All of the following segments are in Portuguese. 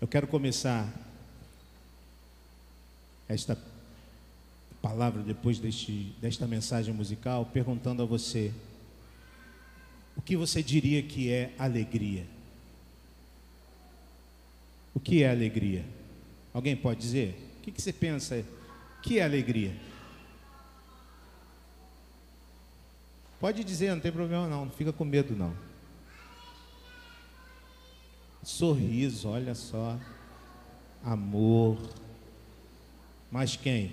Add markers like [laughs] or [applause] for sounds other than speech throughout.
Eu quero começar esta palavra depois deste, desta mensagem musical perguntando a você: o que você diria que é alegria? O que é alegria? Alguém pode dizer? O que, que você pensa? O que é alegria? Pode dizer, não tem problema não, não fica com medo não. Sorriso, olha só. Amor. Mas quem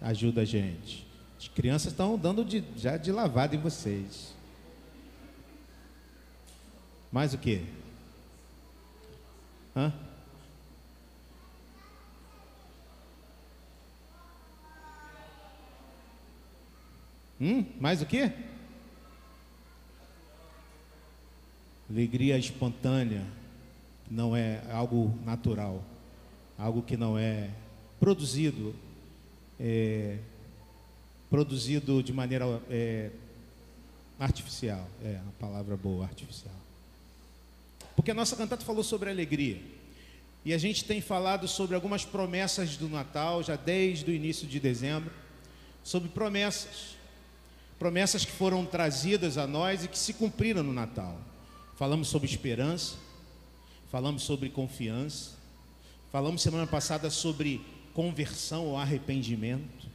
ajuda a gente? As crianças estão dando de, já de lavada em vocês. Mais o que? Hã? Hum? Mais o que? Alegria espontânea não é algo natural, algo que não é produzido, é, produzido de maneira é, artificial, é a palavra boa, artificial. Porque a nossa cantata falou sobre alegria. E a gente tem falado sobre algumas promessas do Natal, já desde o início de dezembro, sobre promessas. Promessas que foram trazidas a nós e que se cumpriram no Natal. Falamos sobre esperança, falamos sobre confiança, falamos semana passada sobre conversão ou arrependimento.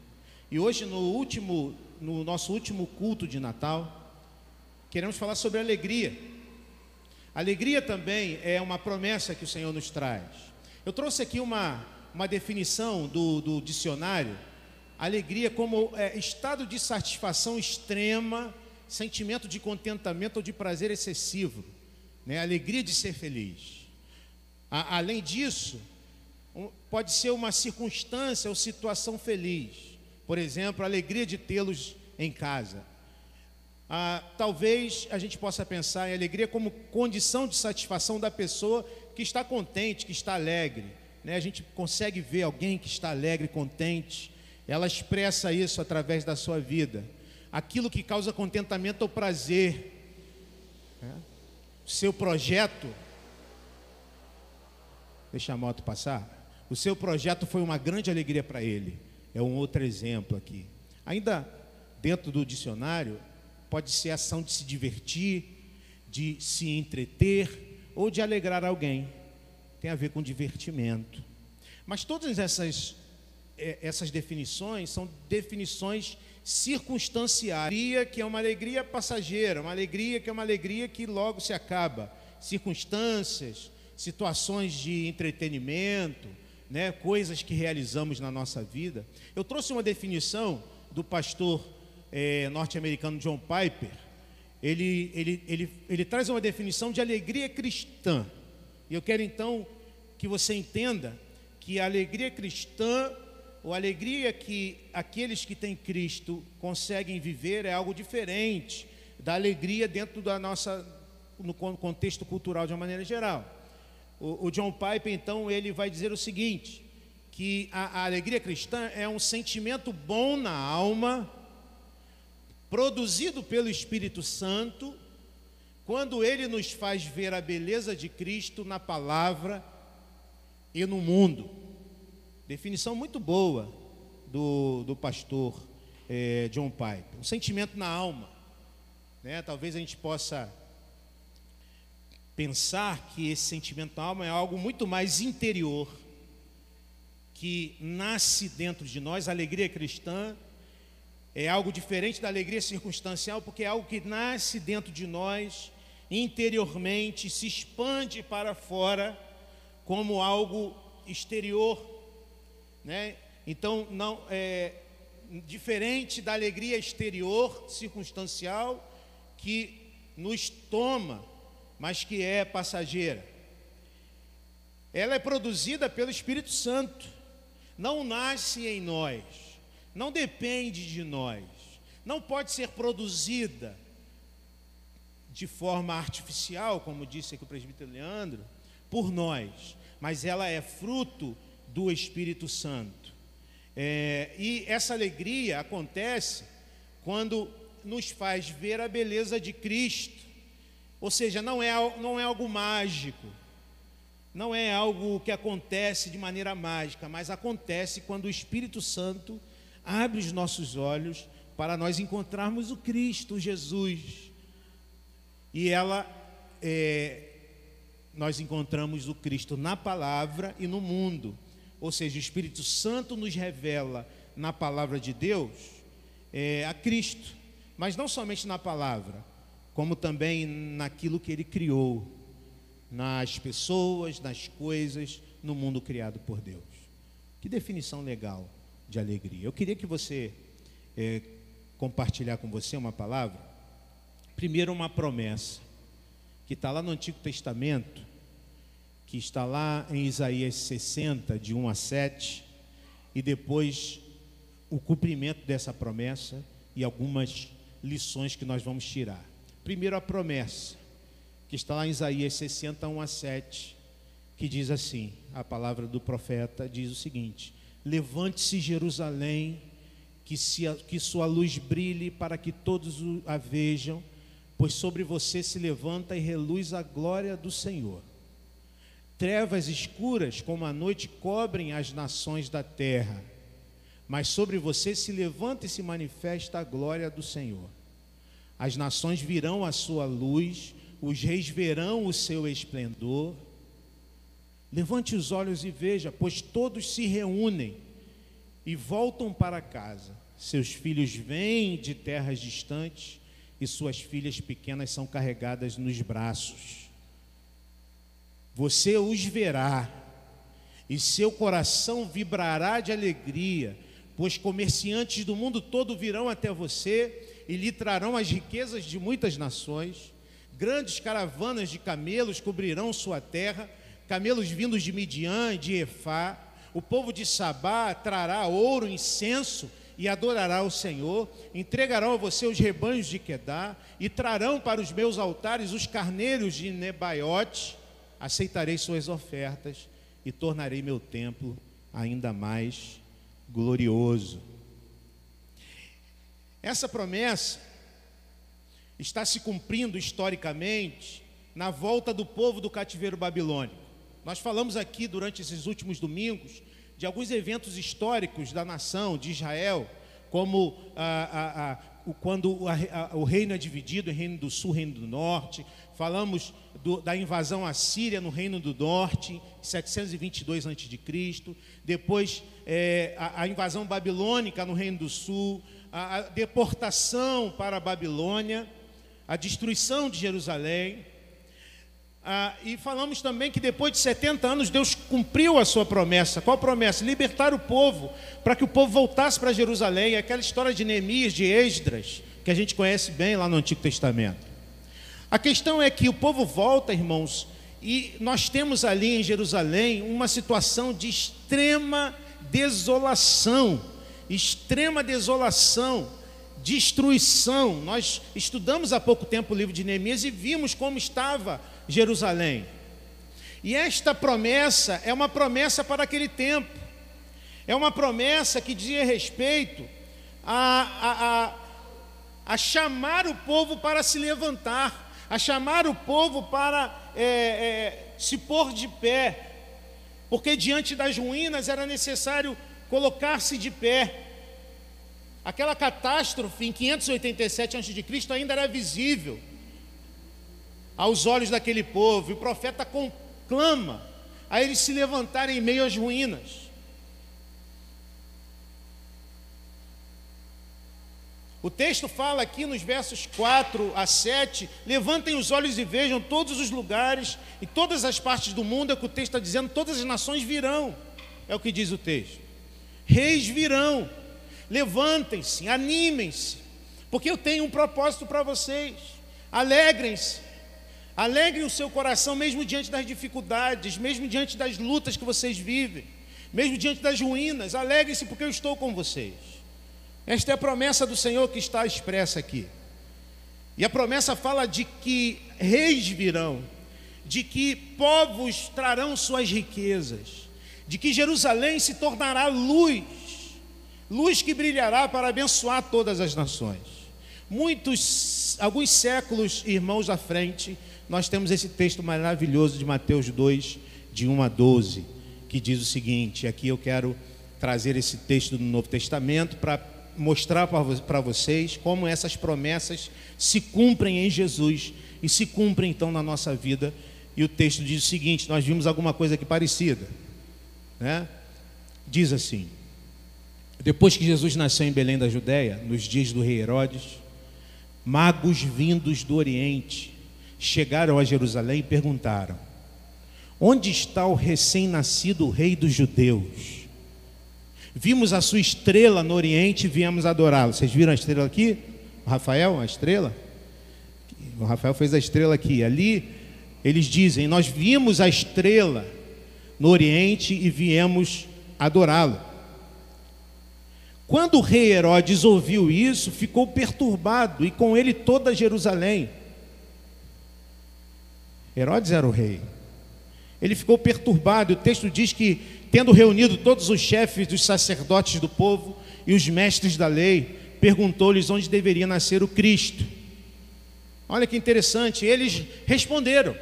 E hoje, no último, no nosso último culto de Natal, queremos falar sobre alegria. Alegria também é uma promessa que o Senhor nos traz. Eu trouxe aqui uma, uma definição do, do dicionário. Alegria como é, estado de satisfação extrema, sentimento de contentamento ou de prazer excessivo. Né? Alegria de ser feliz. A, além disso, um, pode ser uma circunstância ou situação feliz. Por exemplo, a alegria de tê-los em casa ah, talvez a gente possa pensar em alegria como condição de satisfação da pessoa que está contente, que está alegre. Né? A gente consegue ver alguém que está alegre, contente, ela expressa isso através da sua vida. Aquilo que causa contentamento ou prazer. Né? Seu projeto. Deixa a moto passar. O seu projeto foi uma grande alegria para ele. É um outro exemplo aqui. Ainda dentro do dicionário, Pode ser ação de se divertir, de se entreter ou de alegrar alguém. Tem a ver com divertimento. Mas todas essas, é, essas definições são definições circunstanciais. Que é uma alegria passageira, uma alegria que é uma alegria que logo se acaba. Circunstâncias, situações de entretenimento, né, coisas que realizamos na nossa vida. Eu trouxe uma definição do pastor é, norte-americano John Piper, ele, ele, ele, ele traz uma definição de alegria cristã. E eu quero então que você entenda que a alegria cristã, ou a alegria que aqueles que têm Cristo conseguem viver, é algo diferente da alegria dentro da nossa, no contexto cultural de uma maneira geral. O, o John Piper, então, ele vai dizer o seguinte: que a, a alegria cristã é um sentimento bom na alma produzido pelo Espírito Santo, quando ele nos faz ver a beleza de Cristo na palavra e no mundo. Definição muito boa do, do pastor é, John Piper. Um sentimento na alma. Né? Talvez a gente possa pensar que esse sentimento na alma é algo muito mais interior, que nasce dentro de nós, a alegria cristã é algo diferente da alegria circunstancial, porque é algo que nasce dentro de nós, interiormente, se expande para fora como algo exterior, né? Então, não é diferente da alegria exterior, circunstancial, que nos toma, mas que é passageira. Ela é produzida pelo Espírito Santo, não nasce em nós não depende de nós, não pode ser produzida de forma artificial, como disse aqui o presbítero Leandro, por nós, mas ela é fruto do Espírito Santo. É, e essa alegria acontece quando nos faz ver a beleza de Cristo, ou seja, não é, não é algo mágico, não é algo que acontece de maneira mágica, mas acontece quando o Espírito Santo abre os nossos olhos para nós encontrarmos o Cristo, Jesus. E ela, é, nós encontramos o Cristo na palavra e no mundo. Ou seja, o Espírito Santo nos revela na palavra de Deus é, a Cristo, mas não somente na palavra, como também naquilo que ele criou, nas pessoas, nas coisas, no mundo criado por Deus. Que definição legal de alegria. Eu queria que você é, compartilhar com você uma palavra. Primeiro, uma promessa que está lá no Antigo Testamento, que está lá em Isaías 60, de 1 a 7, e depois o cumprimento dessa promessa e algumas lições que nós vamos tirar. Primeiro, a promessa, que está lá em Isaías 60, 1 a 7, que diz assim: a palavra do profeta diz o seguinte: Levante-se, Jerusalém, que, se, que sua luz brilhe para que todos a vejam, pois sobre você se levanta e reluz a glória do Senhor. Trevas escuras como a noite cobrem as nações da terra, mas sobre você se levanta e se manifesta a glória do Senhor. As nações virão a sua luz, os reis verão o seu esplendor. Levante os olhos e veja, pois todos se reúnem e voltam para casa. Seus filhos vêm de terras distantes e suas filhas pequenas são carregadas nos braços. Você os verá e seu coração vibrará de alegria, pois comerciantes do mundo todo virão até você e lhe trarão as riquezas de muitas nações. Grandes caravanas de camelos cobrirão sua terra camelos vindos de Midian e de Efá. O povo de Sabá trará ouro, incenso e adorará o Senhor. Entregarão a você os rebanhos de Quedá e trarão para os meus altares os carneiros de Nebaiote. Aceitarei suas ofertas e tornarei meu templo ainda mais glorioso. Essa promessa está se cumprindo historicamente na volta do povo do cativeiro babilônico. Nós falamos aqui durante esses últimos domingos de alguns eventos históricos da nação de Israel, como ah, ah, ah, quando o reino é dividido em reino do sul e reino do norte. Falamos do, da invasão assíria no reino do norte, 722 a.C. Depois é, a, a, invasão babilônica no reino do sul, a, a deportação para a Babilônia, a destruição de Jerusalém. Ah, e falamos também que depois de 70 anos Deus cumpriu a sua promessa. Qual promessa? Libertar o povo, para que o povo voltasse para Jerusalém. Aquela história de Neemias, de Esdras, que a gente conhece bem lá no Antigo Testamento. A questão é que o povo volta, irmãos, e nós temos ali em Jerusalém uma situação de extrema desolação, extrema desolação, destruição. Nós estudamos há pouco tempo o livro de Neemias e vimos como estava Jerusalém. E esta promessa é uma promessa para aquele tempo, é uma promessa que dizia respeito a, a, a, a chamar o povo para se levantar, a chamar o povo para é, é, se pôr de pé, porque diante das ruínas era necessário colocar-se de pé. Aquela catástrofe em 587 a.C. ainda era visível aos olhos daquele povo, e o profeta conclama a eles se levantarem em meio às ruínas. O texto fala aqui nos versos 4 a 7: levantem os olhos e vejam todos os lugares e todas as partes do mundo, é o que o texto está dizendo, todas as nações virão, é o que diz o texto. Reis virão, levantem-se, animem-se, porque eu tenho um propósito para vocês. Alegrem-se, Alegrem o seu coração, mesmo diante das dificuldades, mesmo diante das lutas que vocês vivem, mesmo diante das ruínas. Alegrem-se, porque eu estou com vocês. Esta é a promessa do Senhor que está expressa aqui. E a promessa fala de que reis virão, de que povos trarão suas riquezas, de que Jerusalém se tornará luz, luz que brilhará para abençoar todas as nações. Muitos, alguns séculos, irmãos à frente, nós temos esse texto maravilhoso de Mateus 2, de 1 a 12, que diz o seguinte: aqui eu quero trazer esse texto do Novo Testamento para mostrar para vocês como essas promessas se cumprem em Jesus e se cumprem então na nossa vida. E o texto diz o seguinte: nós vimos alguma coisa aqui parecida, né? Diz assim: depois que Jesus nasceu em Belém da Judéia, nos dias do rei Herodes, magos vindos do Oriente chegaram a Jerusalém e perguntaram: Onde está o recém-nascido rei dos judeus? Vimos a sua estrela no Oriente e viemos adorá-lo. Vocês viram a estrela aqui? Rafael, a estrela? O Rafael fez a estrela aqui. Ali, eles dizem: Nós vimos a estrela no Oriente e viemos adorá-lo. Quando o rei Herodes ouviu isso, ficou perturbado e com ele toda Jerusalém. Herodes era o rei. Ele ficou perturbado. O texto diz que, tendo reunido todos os chefes dos sacerdotes do povo e os mestres da lei, perguntou-lhes onde deveria nascer o Cristo. Olha que interessante, eles responderam.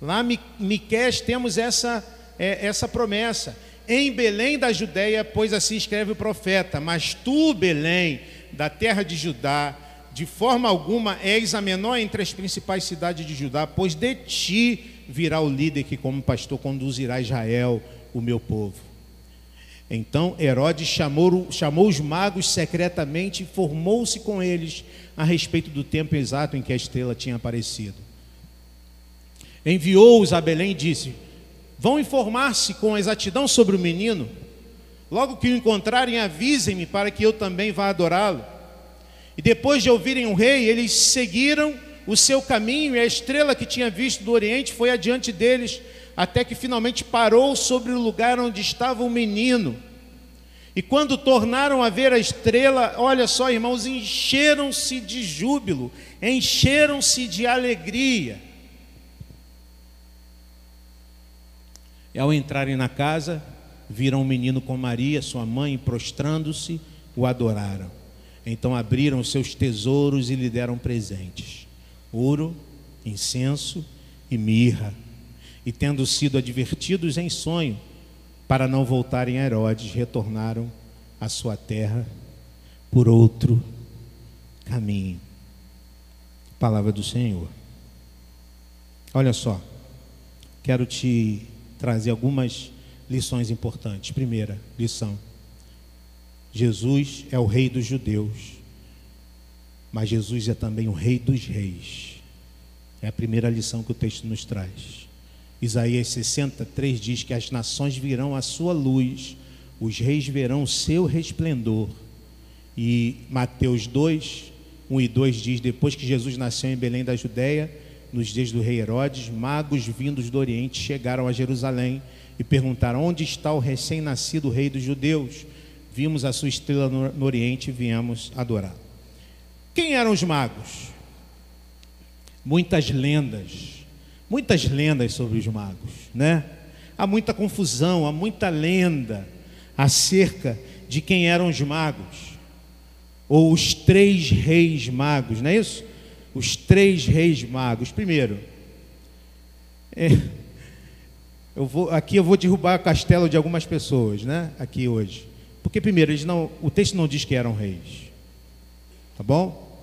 Lá em Miqués temos essa, é, essa promessa em Belém da Judéia, pois assim escreve o profeta: Mas tu, Belém, da terra de Judá, de forma alguma és a menor entre as principais cidades de Judá, pois de ti virá o líder que, como pastor, conduzirá Israel, o meu povo. Então Herodes chamou, chamou os magos secretamente e formou-se com eles a respeito do tempo exato em que a estrela tinha aparecido. Enviou-os a Belém e disse: Vão informar-se com exatidão sobre o menino. Logo que o encontrarem, avisem-me para que eu também vá adorá-lo. E depois de ouvirem o rei, eles seguiram o seu caminho e a estrela que tinha visto do Oriente foi adiante deles, até que finalmente parou sobre o lugar onde estava o menino. E quando tornaram a ver a estrela, olha só, irmãos, encheram-se de júbilo, encheram-se de alegria. E ao entrarem na casa, viram o um menino com Maria, sua mãe, prostrando-se, o adoraram. Então abriram seus tesouros e lhe deram presentes: ouro, incenso e mirra. E tendo sido advertidos em sonho, para não voltarem a Herodes, retornaram à sua terra por outro caminho. Palavra do Senhor. Olha só, quero te trazer algumas lições importantes. Primeira lição: Jesus é o Rei dos judeus, mas Jesus é também o Rei dos reis. É a primeira lição que o texto nos traz. Isaías 63 diz que as nações virão a sua luz, os reis verão o seu resplendor. E Mateus 2, 1 e 2 diz: Depois que Jesus nasceu em Belém da Judéia, nos dias do rei Herodes, magos vindos do Oriente chegaram a Jerusalém e perguntaram: Onde está o recém-nascido rei dos judeus? Vimos a sua estrela no, no Oriente e viemos adorar. Quem eram os magos? Muitas lendas, muitas lendas sobre os magos, né? Há muita confusão, há muita lenda acerca de quem eram os magos, ou os três reis magos, não é isso? Os três reis magos. Primeiro, é, eu vou, aqui eu vou derrubar o castelo de algumas pessoas, né? Aqui hoje. Porque primeiro, eles não, o texto não diz que eram reis. Tá bom?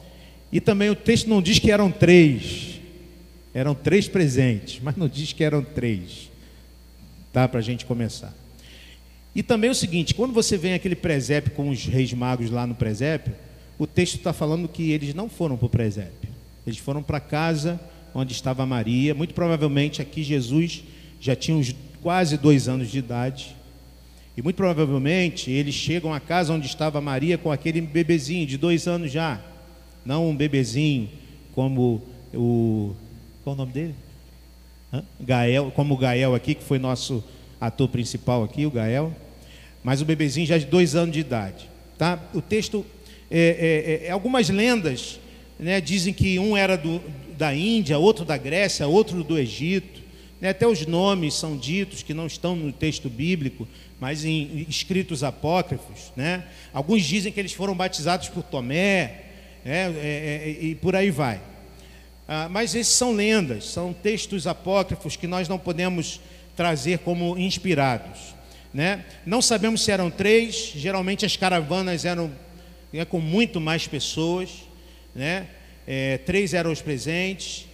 E também o texto não diz que eram três. Eram três presentes, mas não diz que eram três. Tá? Para a gente começar. E também o seguinte: quando você vem aquele presépio com os reis magos lá no presépio, o texto está falando que eles não foram para o presépio. Eles foram para casa onde estava Maria. Muito provavelmente aqui Jesus já tinha uns quase dois anos de idade. E muito provavelmente eles chegam à casa onde estava Maria com aquele bebezinho de dois anos já. Não um bebezinho como o. Qual o nome dele? Hã? Gael, como o Gael aqui, que foi nosso ator principal aqui, o Gael. Mas o bebezinho já de dois anos de idade. Tá? O texto, é, é, é, algumas lendas né, dizem que um era do, da Índia, outro da Grécia, outro do Egito. Né, até os nomes são ditos que não estão no texto bíblico, mas em escritos apócrifos. Né? Alguns dizem que eles foram batizados por Tomé, né, é, é, e por aí vai. Ah, mas esses são lendas, são textos apócrifos que nós não podemos trazer como inspirados. Né? Não sabemos se eram três, geralmente as caravanas eram é, com muito mais pessoas, né? É, três eram os presentes,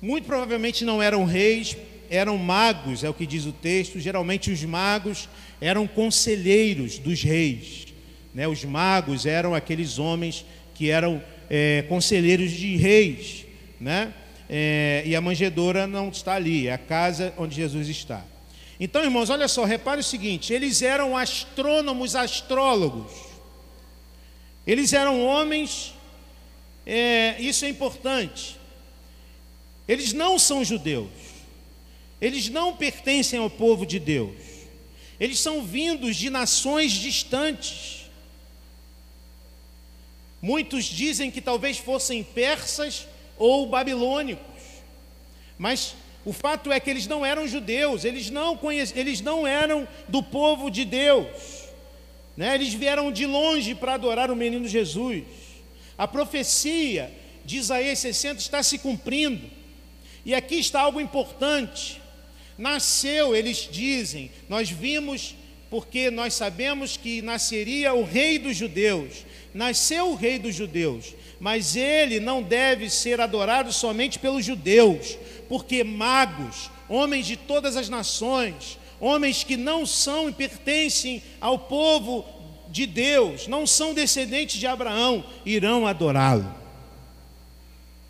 muito provavelmente não eram reis, eram magos, é o que diz o texto. Geralmente os magos eram conselheiros dos reis, né? Os magos eram aqueles homens que eram é, conselheiros de reis, né? É, e a manjedoura não está ali, é a casa onde Jesus está. Então, irmãos, olha só, repare o seguinte: eles eram astrônomos, astrólogos, eles eram homens, é, isso é importante, eles não são judeus, eles não pertencem ao povo de Deus, eles são vindos de nações distantes. Muitos dizem que talvez fossem persas ou babilônicos, mas o fato é que eles não eram judeus, eles não, eles não eram do povo de Deus, né? eles vieram de longe para adorar o menino Jesus. A profecia de Isaías 60 está se cumprindo, e aqui está algo importante. Nasceu, eles dizem, nós vimos, porque nós sabemos que nasceria o rei dos judeus. Nasceu o rei dos judeus, mas ele não deve ser adorado somente pelos judeus, porque magos, homens de todas as nações, homens que não são e pertencem ao povo de Deus, não são descendentes de Abraão, irão adorá-lo.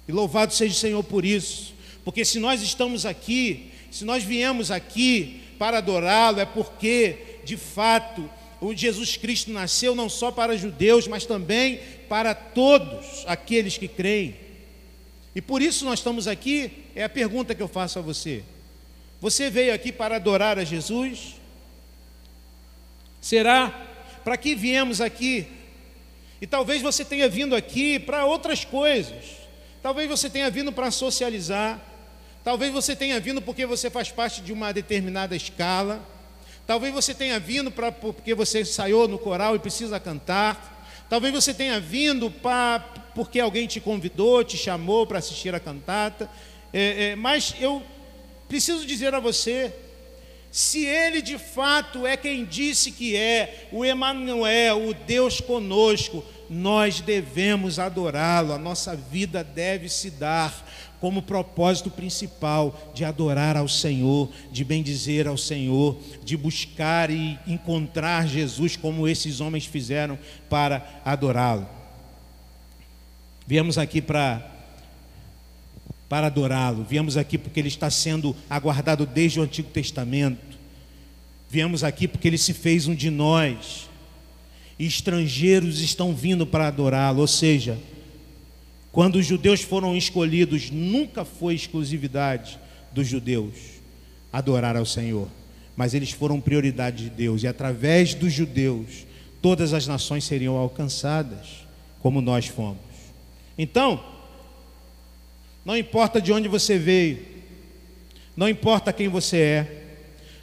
E louvado seja o Senhor por isso, porque se nós estamos aqui, se nós viemos aqui para adorá-lo, é porque, de fato, o Jesus Cristo nasceu não só para judeus, mas também para todos aqueles que creem. E por isso nós estamos aqui, é a pergunta que eu faço a você. Você veio aqui para adorar a Jesus? Será? Para que viemos aqui? E talvez você tenha vindo aqui para outras coisas. Talvez você tenha vindo para socializar. Talvez você tenha vindo porque você faz parte de uma determinada escala. Talvez você tenha vindo pra, porque você ensaiou no coral e precisa cantar. Talvez você tenha vindo pra, porque alguém te convidou, te chamou para assistir a cantata. É, é, mas eu preciso dizer a você: se ele de fato é quem disse que é, o Emanuel, o Deus conosco, nós devemos adorá-lo, a nossa vida deve se dar como propósito principal de adorar ao Senhor, de bendizer ao Senhor, de buscar e encontrar Jesus como esses homens fizeram para adorá-lo. Viemos aqui para para adorá-lo. Viemos aqui porque ele está sendo aguardado desde o Antigo Testamento. Viemos aqui porque ele se fez um de nós. E estrangeiros estão vindo para adorá-lo, ou seja, quando os judeus foram escolhidos, nunca foi exclusividade dos judeus adorar ao Senhor, mas eles foram prioridade de Deus, e através dos judeus, todas as nações seriam alcançadas, como nós fomos. Então, não importa de onde você veio, não importa quem você é,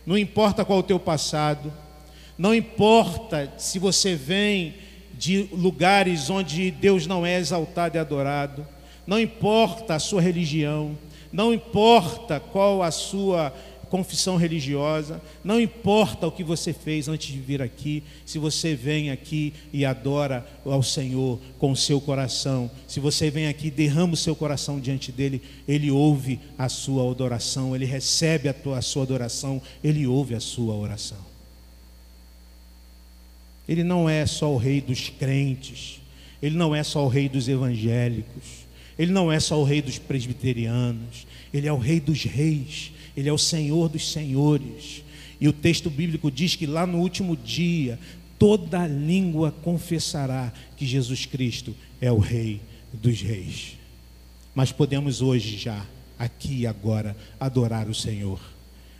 não importa qual o teu passado, não importa se você vem de lugares onde Deus não é exaltado e adorado, não importa a sua religião, não importa qual a sua confissão religiosa, não importa o que você fez antes de vir aqui, se você vem aqui e adora ao Senhor com o seu coração, se você vem aqui e derrama o seu coração diante dele, ele ouve a sua adoração, ele recebe a, tua, a sua adoração, ele ouve a sua oração. Ele não é só o rei dos crentes, ele não é só o rei dos evangélicos, ele não é só o rei dos presbiterianos, ele é o rei dos reis, ele é o senhor dos senhores. E o texto bíblico diz que lá no último dia, toda língua confessará que Jesus Cristo é o rei dos reis. Mas podemos hoje já, aqui e agora, adorar o Senhor,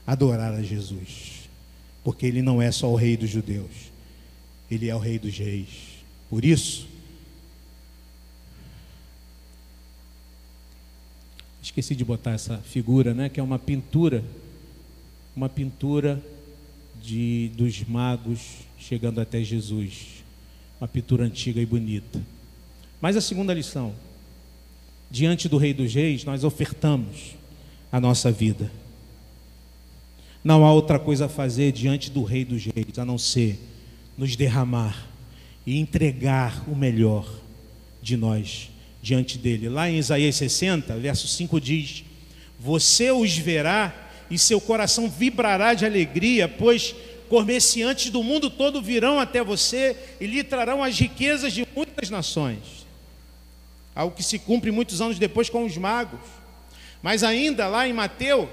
adorar a Jesus, porque ele não é só o rei dos judeus ele é o Rei dos Reis. Por isso, esqueci de botar essa figura, né, que é uma pintura, uma pintura de dos magos chegando até Jesus, uma pintura antiga e bonita. Mas a segunda lição diante do Rei dos Reis, nós ofertamos a nossa vida. Não há outra coisa a fazer diante do Rei dos Reis a não ser nos derramar e entregar o melhor de nós diante dele. Lá em Isaías 60, verso 5 diz: Você os verá e seu coração vibrará de alegria, pois comerciantes do mundo todo virão até você e lhe trarão as riquezas de muitas nações. Algo que se cumpre muitos anos depois com os magos. Mas ainda lá em Mateus,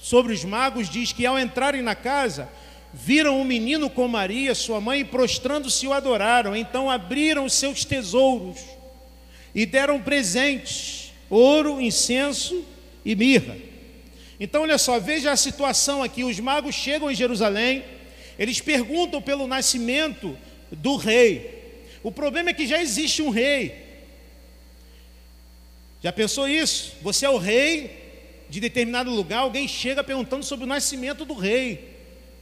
sobre os magos, diz que ao entrarem na casa, viram um menino com Maria, sua mãe, e prostrando-se o adoraram. Então abriram seus tesouros e deram presentes: ouro, incenso e mirra. Então, olha só, veja a situação aqui: os magos chegam em Jerusalém, eles perguntam pelo nascimento do rei. O problema é que já existe um rei. Já pensou isso? Você é o rei de determinado lugar, alguém chega perguntando sobre o nascimento do rei.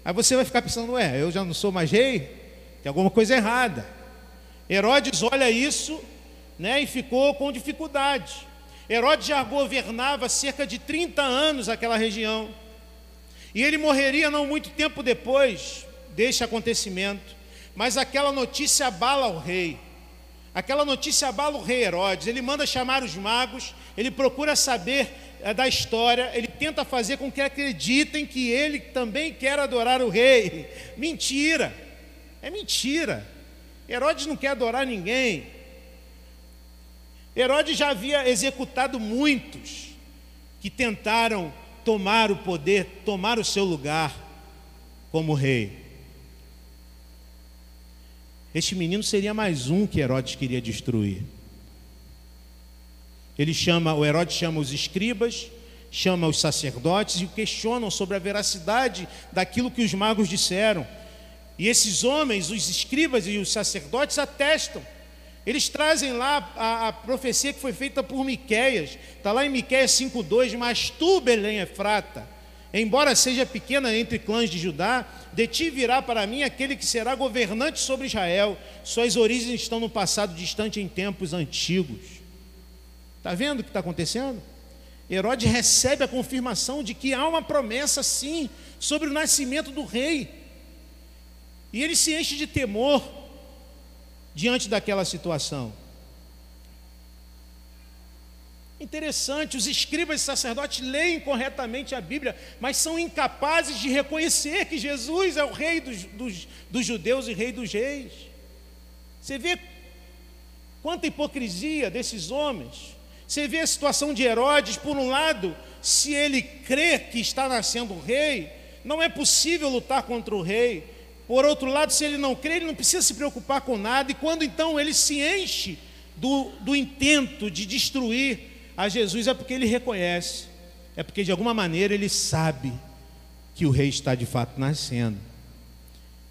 Aí você vai ficar pensando, ué, eu já não sou mais rei? Tem alguma coisa errada. Herodes olha isso né, e ficou com dificuldade. Herodes já governava cerca de 30 anos aquela região. E ele morreria não muito tempo depois deste acontecimento. Mas aquela notícia abala o rei. Aquela notícia abala o rei Herodes. Ele manda chamar os magos, ele procura saber é, da história, ele tenta fazer com que acreditem que ele também quer adorar o rei. [laughs] Mentira, é mentira. Herodes não quer adorar ninguém. Herodes já havia executado muitos que tentaram tomar o poder, tomar o seu lugar como rei. Este menino seria mais um que Herodes queria destruir. Ele chama, o Herodes chama os escribas, chama os sacerdotes e questionam sobre a veracidade daquilo que os magos disseram. E esses homens, os escribas e os sacerdotes, atestam. Eles trazem lá a, a profecia que foi feita por Miqueias. Está lá em Miqueias 5,2, mas tu, Belém Efrata, embora seja pequena entre clãs de Judá, de ti virá para mim aquele que será governante sobre Israel. Suas origens estão no passado distante em tempos antigos. Está vendo o que está acontecendo? Herodes recebe a confirmação de que há uma promessa, sim, sobre o nascimento do rei. E ele se enche de temor diante daquela situação. Interessante, os escribas e sacerdotes leem corretamente a Bíblia, mas são incapazes de reconhecer que Jesus é o rei dos, dos, dos judeus e rei dos reis. Você vê quanta hipocrisia desses homens. Você vê a situação de Herodes, por um lado, se ele crê que está nascendo um rei, não é possível lutar contra o rei. Por outro lado, se ele não crê, ele não precisa se preocupar com nada, e quando então ele se enche do, do intento de destruir a Jesus, é porque ele reconhece, é porque de alguma maneira ele sabe que o rei está de fato nascendo.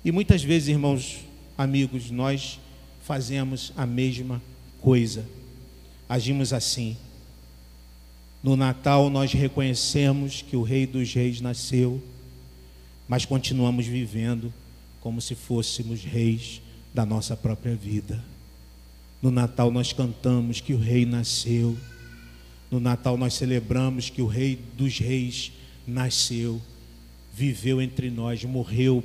E muitas vezes, irmãos, amigos, nós fazemos a mesma coisa agimos assim. No Natal nós reconhecemos que o Rei dos Reis nasceu, mas continuamos vivendo como se fôssemos reis da nossa própria vida. No Natal nós cantamos que o Rei nasceu. No Natal nós celebramos que o Rei dos Reis nasceu, viveu entre nós, morreu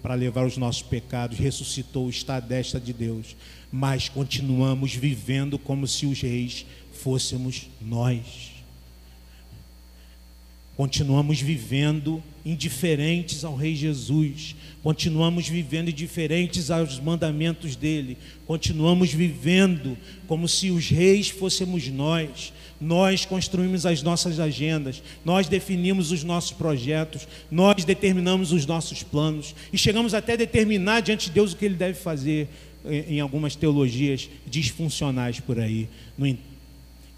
para levar os nossos pecados, ressuscitou, está à destra de Deus, mas continuamos vivendo como se os reis fôssemos nós. Continuamos vivendo indiferentes ao Rei Jesus, continuamos vivendo indiferentes aos mandamentos dele, continuamos vivendo como se os reis fôssemos nós. Nós construímos as nossas agendas, nós definimos os nossos projetos, nós determinamos os nossos planos. E chegamos até a determinar diante de Deus o que ele deve fazer em algumas teologias disfuncionais por aí.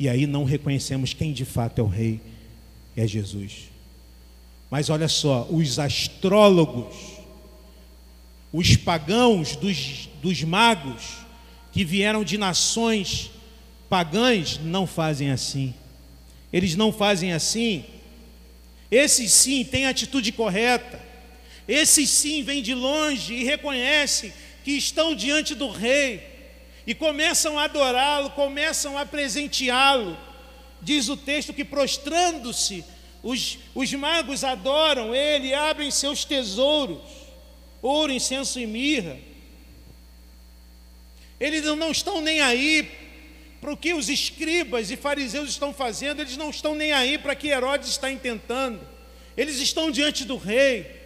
E aí não reconhecemos quem de fato é o rei, é Jesus. Mas olha só, os astrólogos, os pagãos dos, dos magos, que vieram de nações pagãs, não fazem assim. Eles não fazem assim. Esses sim têm atitude correta. Esses sim vêm de longe e reconhecem que estão diante do rei e começam a adorá-lo, começam a presenteá-lo diz o texto que prostrando-se, os, os magos adoram ele, abrem seus tesouros, ouro, incenso e mirra. Eles não estão nem aí para o que os escribas e fariseus estão fazendo, eles não estão nem aí para que Herodes está intentando. Eles estão diante do rei.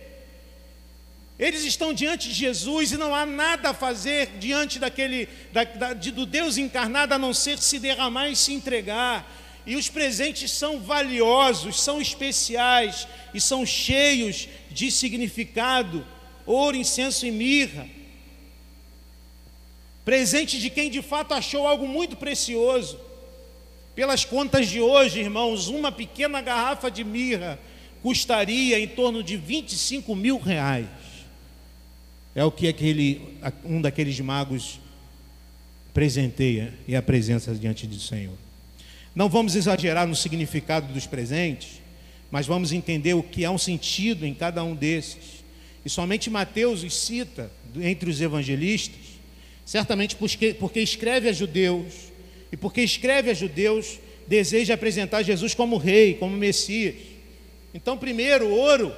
Eles estão diante de Jesus e não há nada a fazer diante daquele da, da, de, do Deus encarnado a não ser se derramar e se entregar. E os presentes são valiosos, são especiais e são cheios de significado: ouro, incenso e mirra. Presente de quem de fato achou algo muito precioso. Pelas contas de hoje, irmãos, uma pequena garrafa de mirra custaria em torno de 25 mil reais. É o que aquele, um daqueles magos presenteia e a presença diante do Senhor. Não vamos exagerar no significado dos presentes, mas vamos entender o que há um sentido em cada um desses. E somente Mateus os cita entre os evangelistas, certamente porque, porque escreve a judeus, e porque escreve a judeus, deseja apresentar Jesus como rei, como Messias. Então, primeiro, ouro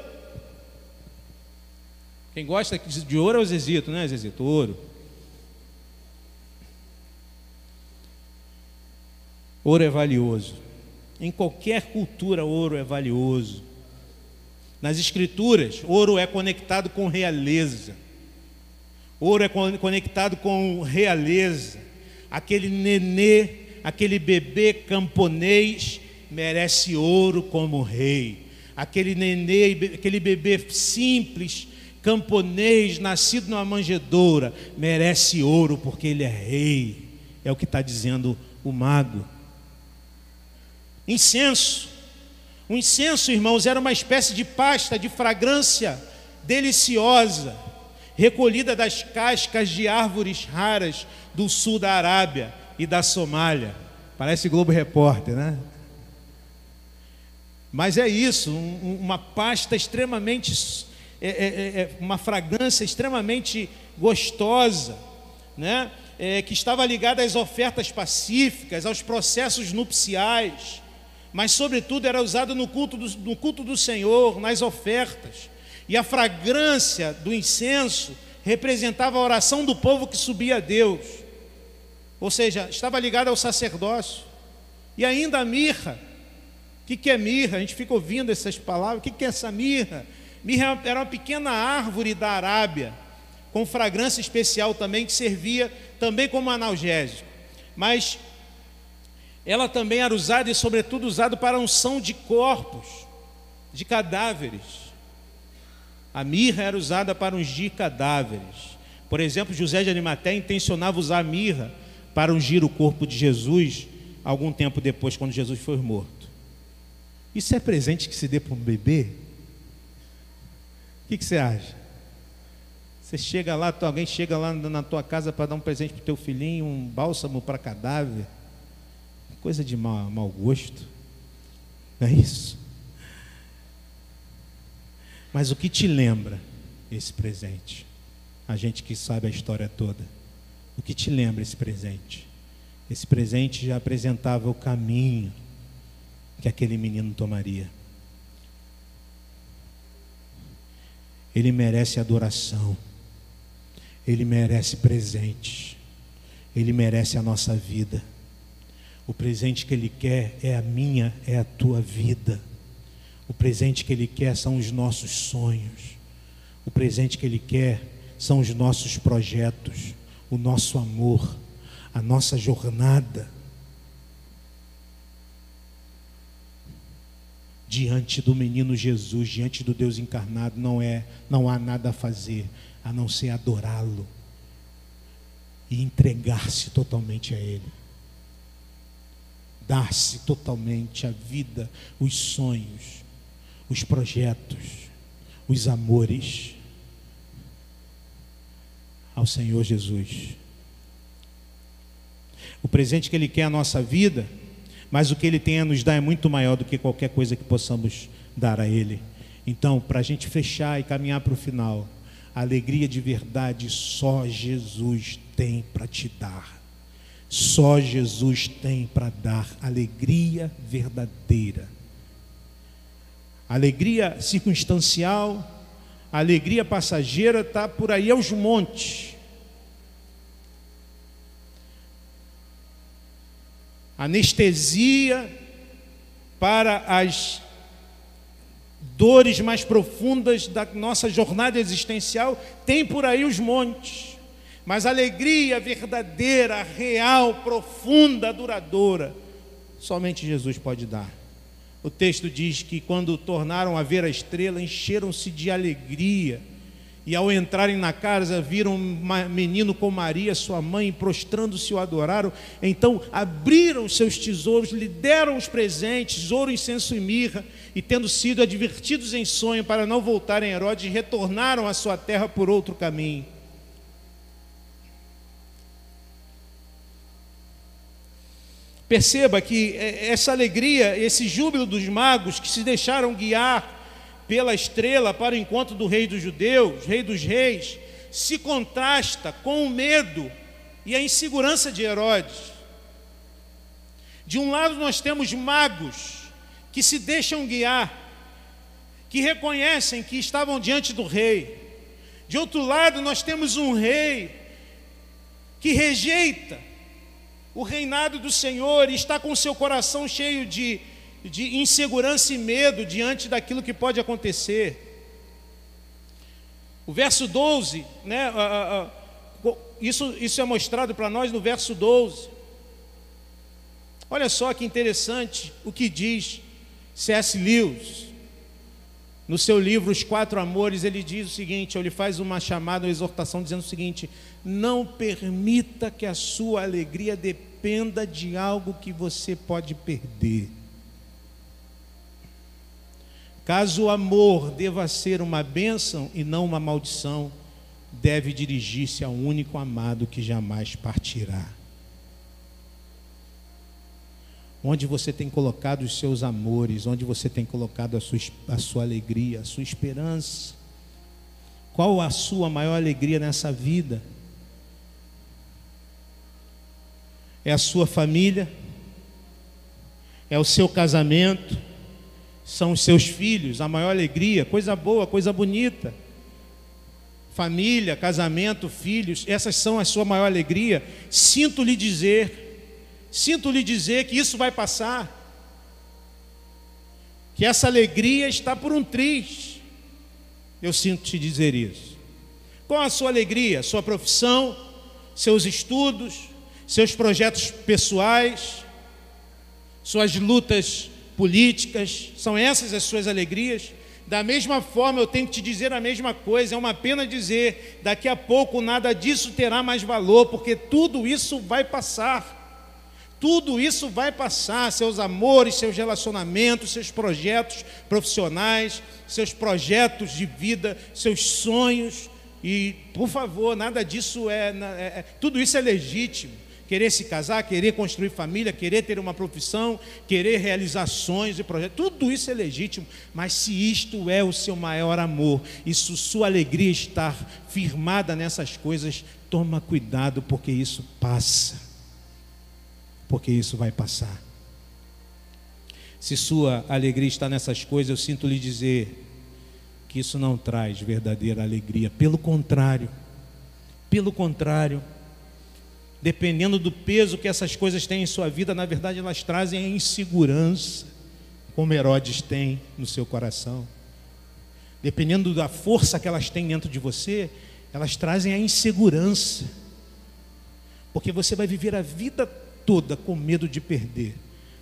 quem gosta de ouro é o Zezito, né, Zezito? Ouro. Ouro é valioso. Em qualquer cultura, ouro é valioso. Nas Escrituras, ouro é conectado com realeza. Ouro é conectado com realeza. Aquele nenê, aquele bebê camponês merece ouro como rei. Aquele nenê, aquele bebê simples camponês nascido numa manjedoura merece ouro porque ele é rei. É o que está dizendo o mago. Incenso. O incenso, irmãos, era uma espécie de pasta de fragrância deliciosa, recolhida das cascas de árvores raras do sul da Arábia e da Somália. Parece Globo Repórter, né? Mas é isso, um, uma pasta extremamente é, é, é, é uma fragrância extremamente gostosa, né? É, que estava ligada às ofertas pacíficas, aos processos nupciais, mas, sobretudo, era usado no culto, do, no culto do Senhor, nas ofertas. E a fragrância do incenso representava a oração do povo que subia a Deus, ou seja, estava ligada ao sacerdócio. E ainda a mirra. O que, que é mirra? A gente fica ouvindo essas palavras. O que, que é essa mirra? Mirra era uma pequena árvore da Arábia, com fragrância especial também, que servia também como analgésico. Mas ela também era usada e, sobretudo, usada para unção de corpos, de cadáveres. A mirra era usada para ungir cadáveres. Por exemplo, José de Arimaté intencionava usar a mirra para ungir o corpo de Jesus algum tempo depois, quando Jesus foi morto. Isso é presente que se dê para um bebê? O que, que você acha? Você chega lá, alguém chega lá na tua casa para dar um presente para o teu filhinho, um bálsamo para cadáver. Coisa de mau, mau gosto. Não é isso? Mas o que te lembra esse presente? A gente que sabe a história toda. O que te lembra esse presente? Esse presente já apresentava o caminho que aquele menino tomaria. Ele merece adoração. Ele merece presente. Ele merece a nossa vida. O presente que Ele quer é a minha, é a tua vida. O presente que Ele quer são os nossos sonhos. O presente que Ele quer são os nossos projetos, o nosso amor, a nossa jornada. diante do menino Jesus, diante do Deus encarnado, não é, não há nada a fazer a não ser adorá-lo e entregar-se totalmente a ele. Dar-se totalmente a vida, os sonhos, os projetos, os amores ao Senhor Jesus. O presente que Ele quer à nossa vida mas o que Ele tem a nos dar é muito maior do que qualquer coisa que possamos dar a Ele. Então, para a gente fechar e caminhar para o final, a alegria de verdade só Jesus tem para te dar. Só Jesus tem para dar alegria verdadeira. Alegria circunstancial, alegria passageira está por aí aos montes. Anestesia para as dores mais profundas da nossa jornada existencial, tem por aí os montes. Mas alegria verdadeira, real, profunda, duradoura, somente Jesus pode dar. O texto diz que quando tornaram a ver a estrela, encheram-se de alegria. E ao entrarem na casa, viram um menino com Maria, sua mãe, prostrando-se o adoraram. Então abriram seus tesouros, lhe deram os presentes, ouro, incenso e mirra. E tendo sido advertidos em sonho para não voltarem a Herodes, retornaram à sua terra por outro caminho. Perceba que é, essa alegria, esse júbilo dos magos que se deixaram guiar pela estrela para o encontro do rei dos judeus, rei dos reis, se contrasta com o medo e a insegurança de Herodes. De um lado nós temos magos que se deixam guiar, que reconhecem que estavam diante do rei. De outro lado nós temos um rei que rejeita o reinado do Senhor e está com seu coração cheio de, de insegurança e medo diante daquilo que pode acontecer. O verso 12, né, isso, isso é mostrado para nós no verso 12. Olha só que interessante o que diz C.S. Lewis. No seu livro Os Quatro Amores, ele diz o seguinte: ele faz uma chamada, uma exortação, dizendo o seguinte: Não permita que a sua alegria dependa dependa de algo que você pode perder. Caso o amor deva ser uma bênção e não uma maldição, deve dirigir-se ao único amado que jamais partirá. Onde você tem colocado os seus amores, onde você tem colocado a sua, a sua alegria, a sua esperança. Qual a sua maior alegria nessa vida? É a sua família, é o seu casamento, são os seus filhos, a maior alegria, coisa boa, coisa bonita. Família, casamento, filhos, essas são a sua maior alegria. Sinto lhe dizer, sinto lhe dizer que isso vai passar. Que essa alegria está por um triz. Eu sinto te dizer isso. Qual a sua alegria? Sua profissão, seus estudos, seus projetos pessoais, suas lutas políticas, são essas as suas alegrias? Da mesma forma, eu tenho que te dizer a mesma coisa. É uma pena dizer, daqui a pouco nada disso terá mais valor, porque tudo isso vai passar. Tudo isso vai passar, seus amores, seus relacionamentos, seus projetos profissionais, seus projetos de vida, seus sonhos. E, por favor, nada disso é, é, é tudo isso é legítimo querer se casar, querer construir família, querer ter uma profissão, querer realizações e projetos, tudo isso é legítimo, mas se isto é o seu maior amor, e se sua alegria está firmada nessas coisas, toma cuidado, porque isso passa, porque isso vai passar. Se sua alegria está nessas coisas, eu sinto lhe dizer que isso não traz verdadeira alegria, pelo contrário, pelo contrário, dependendo do peso que essas coisas têm em sua vida, na verdade elas trazem a insegurança, como Herodes tem no seu coração. Dependendo da força que elas têm dentro de você, elas trazem a insegurança. Porque você vai viver a vida toda com medo de perder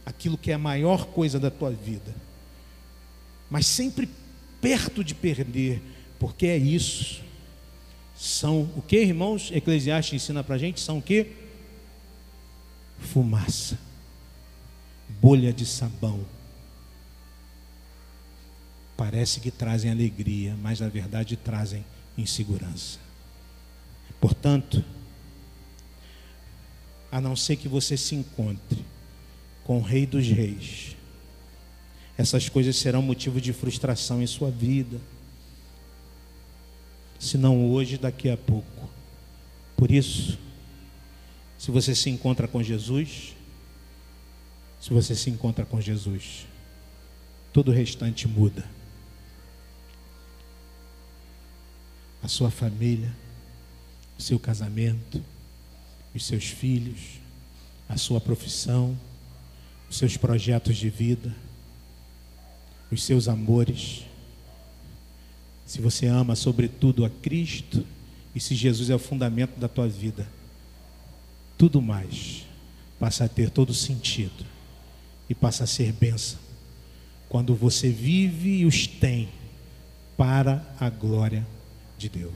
aquilo que é a maior coisa da tua vida. Mas sempre perto de perder, porque é isso são o que, irmãos? Eclesiastes ensina para gente: são o que? Fumaça, bolha de sabão. Parece que trazem alegria, mas na verdade trazem insegurança. Portanto, a não ser que você se encontre com o Rei dos Reis, essas coisas serão motivo de frustração em sua vida se não hoje, daqui a pouco. Por isso, Se você se encontra com Jesus, se você se encontra com Jesus, todo o restante muda. A sua família, o seu casamento, os seus filhos, a sua profissão, os seus projetos de vida, os seus amores. Se você ama sobretudo a Cristo e se Jesus é o fundamento da tua vida, tudo mais passa a ter todo sentido e passa a ser bênção quando você vive e os tem para a glória de Deus.